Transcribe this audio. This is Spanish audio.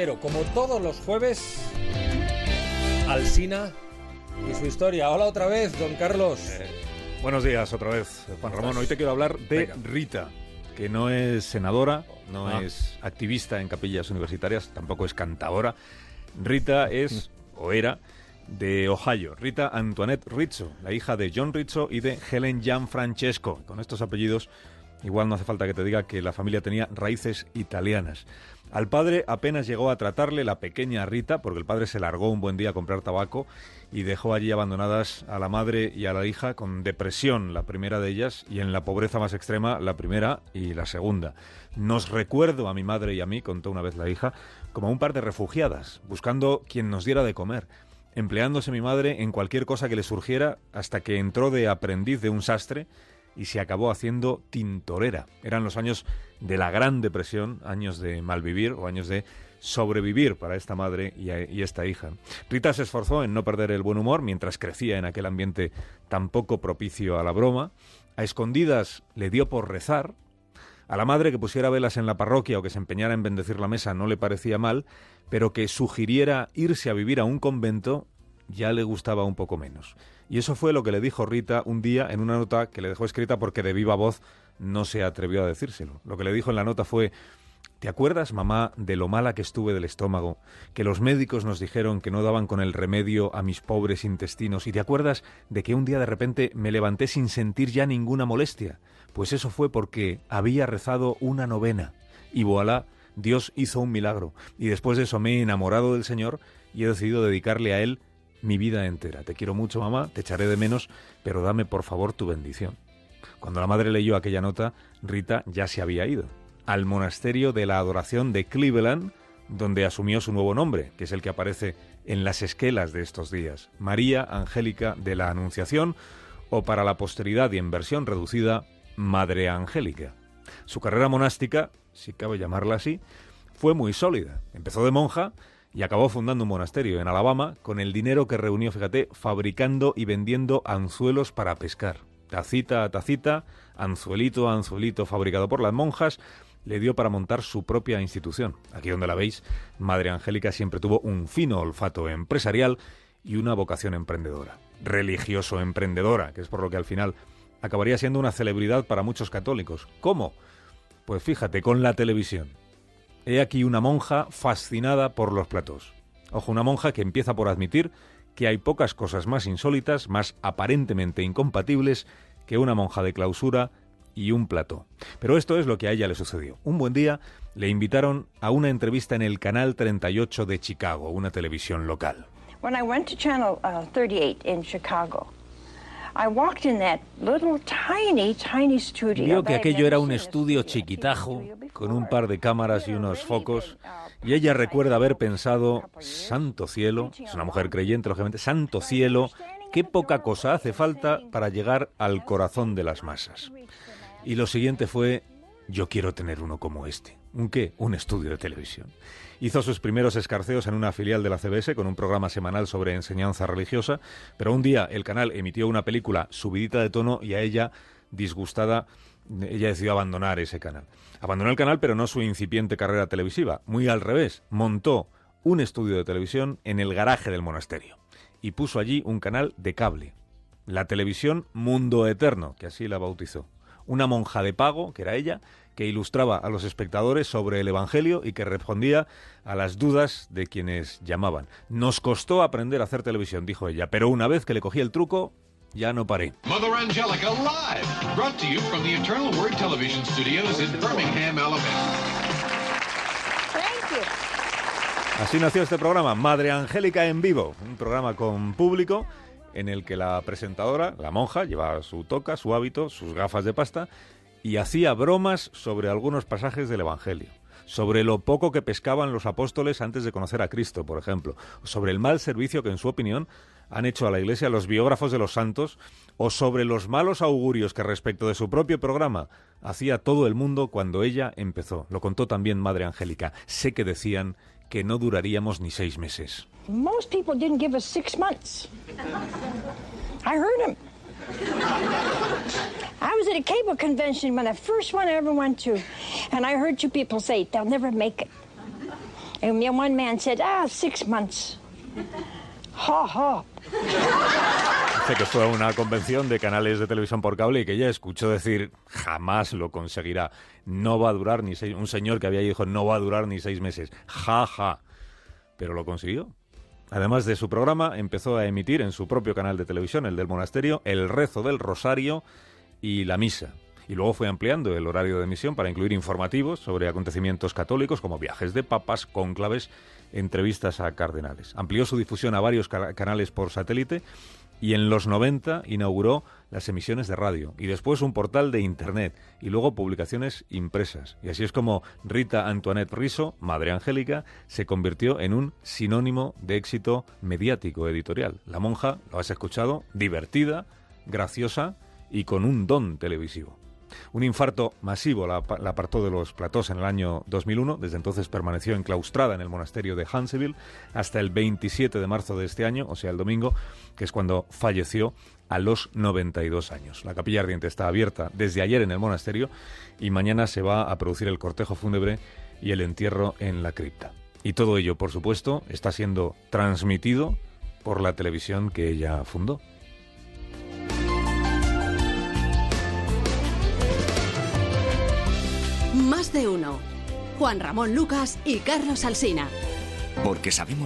entero, como todos los jueves, Alsina y su historia. Hola otra vez, don Carlos. Eh, buenos días otra vez, Juan Ramón. Hoy te quiero hablar de Rita, que no es senadora, no ah. es activista en capillas universitarias, tampoco es cantadora. Rita es, o era, de Ohio, Rita Antoinette Rizzo, la hija de John Rizzo y de Helen Jan Francesco. Con estos apellidos, igual no hace falta que te diga que la familia tenía raíces italianas. Al padre apenas llegó a tratarle la pequeña Rita, porque el padre se largó un buen día a comprar tabaco y dejó allí abandonadas a la madre y a la hija con depresión, la primera de ellas, y en la pobreza más extrema, la primera y la segunda. Nos recuerdo a mi madre y a mí, contó una vez la hija, como un par de refugiadas, buscando quien nos diera de comer empleándose mi madre en cualquier cosa que le surgiera hasta que entró de aprendiz de un sastre y se acabó haciendo tintorera. Eran los años de la Gran Depresión, años de malvivir o años de sobrevivir para esta madre y, y, esta hija. Rita se esforzó en no perder el buen humor mientras crecía en aquel ambiente tan poco propicio a la broma. A escondidas le dio por rezar. A la madre que pusiera velas en la parroquia o que se empeñara en bendecir la mesa no le parecía mal, pero que sugiriera irse a vivir a un convento ya le gustaba un poco menos. Y eso fue lo que le dijo Rita un día en una nota que le dejó escrita porque de viva voz no se atrevió a decírselo. Lo que le dijo en la nota fue ¿Te acuerdas, mamá, de lo mala que estuve del estómago? Que los médicos nos dijeron que no daban con el remedio a mis pobres intestinos. ¿Y te acuerdas de que un día de repente me levanté sin sentir ya ninguna molestia? Pues eso fue porque había rezado una novena. Y voilà, Dios hizo un milagro. Y después de eso me he enamorado del Señor y he decidido dedicarle a Él mi vida entera. Te quiero mucho, mamá, te echaré de menos, pero dame por favor tu bendición. Cuando la madre leyó aquella nota, Rita ya se había ido al monasterio de la adoración de Cleveland, donde asumió su nuevo nombre, que es el que aparece en las esquelas de estos días, María Angélica de la Anunciación, o para la posteridad y en versión reducida, Madre Angélica. Su carrera monástica, si cabe llamarla así, fue muy sólida. Empezó de monja y acabó fundando un monasterio en Alabama con el dinero que reunió, fíjate, fabricando y vendiendo anzuelos para pescar. Tacita a tacita, anzuelito a anzuelito fabricado por las monjas, le dio para montar su propia institución. Aquí donde la veis, Madre Angélica siempre tuvo un fino olfato empresarial y una vocación emprendedora. Religioso emprendedora, que es por lo que al final acabaría siendo una celebridad para muchos católicos. ¿Cómo? Pues fíjate, con la televisión. He aquí una monja fascinada por los platos. Ojo, una monja que empieza por admitir que hay pocas cosas más insólitas, más aparentemente incompatibles, que una monja de clausura y un plató. Pero esto es lo que a ella le sucedió. Un buen día le invitaron a una entrevista en el Canal 38 de Chicago, una televisión local. When I went to Channel 38 uh, in Chicago, Vio que aquello era un estudio chiquitajo, con un par de cámaras y unos focos, y ella recuerda haber pensado, santo cielo, es una mujer creyente, lógicamente, santo cielo, qué poca cosa hace falta para llegar al corazón de las masas. Y lo siguiente fue, yo quiero tener uno como este. ¿Un qué? Un estudio de televisión. Hizo sus primeros escarceos en una filial de la CBS con un programa semanal sobre enseñanza religiosa, pero un día el canal emitió una película subidita de tono y a ella, disgustada, ella decidió abandonar ese canal. Abandonó el canal, pero no su incipiente carrera televisiva. Muy al revés, montó un estudio de televisión en el garaje del monasterio y puso allí un canal de cable, la televisión Mundo Eterno, que así la bautizó una monja de pago, que era ella, que ilustraba a los espectadores sobre el Evangelio y que respondía a las dudas de quienes llamaban. Nos costó aprender a hacer televisión, dijo ella, pero una vez que le cogí el truco, ya no paré. Mother Angelica live, brought to you from the Eternal Word Television Studios in Birmingham, Alabama. Así nació este programa, Madre Angélica en vivo, un programa con público en el que la presentadora, la monja, llevaba su toca, su hábito, sus gafas de pasta y hacía bromas sobre algunos pasajes del Evangelio, sobre lo poco que pescaban los apóstoles antes de conocer a Cristo, por ejemplo, sobre el mal servicio que en su opinión han hecho a la Iglesia los biógrafos de los santos, o sobre los malos augurios que respecto de su propio programa hacía todo el mundo cuando ella empezó. Lo contó también Madre Angélica. Sé que decían que no duraríamos ni seis meses. Most people didn't give us six months. I heard them. I was at a cable convention when the first one I ever went to, and I heard two people say, they'll never make it. And one man said, ah, six months. Ha ha. Que fue a una convención de canales de televisión por cable y que ella escuchó decir jamás lo conseguirá. No va a durar ni seis... Un señor que había dicho no va a durar ni seis meses. Ja, ja. Pero lo consiguió. Además de su programa, empezó a emitir en su propio canal de televisión, el del monasterio, el rezo del rosario y la misa. Y luego fue ampliando el horario de emisión para incluir informativos sobre acontecimientos católicos como viajes de papas, cónclaves, entrevistas a cardenales. Amplió su difusión a varios ca- canales por satélite y en los 90 inauguró las emisiones de radio y después un portal de internet y luego publicaciones impresas. Y así es como Rita Antoinette Riso, Madre Angélica, se convirtió en un sinónimo de éxito mediático editorial. La monja, lo has escuchado, divertida, graciosa y con un don televisivo. Un infarto masivo la, apartó de los platós en el año 2001. Desde entonces permaneció enclaustrada en el monasterio de Hanseville hasta el 27 de marzo de este año, o sea, el domingo, que es cuando falleció a los 92 años. La capilla ardiente está abierta desde ayer en el monasterio y mañana se va a producir el cortejo fúnebre y el entierro en la cripta. Y todo ello, por supuesto, está siendo transmitido por la televisión que ella fundó. De uno. Juan Ramón Lucas y Carlos Alsina. Porque sabemos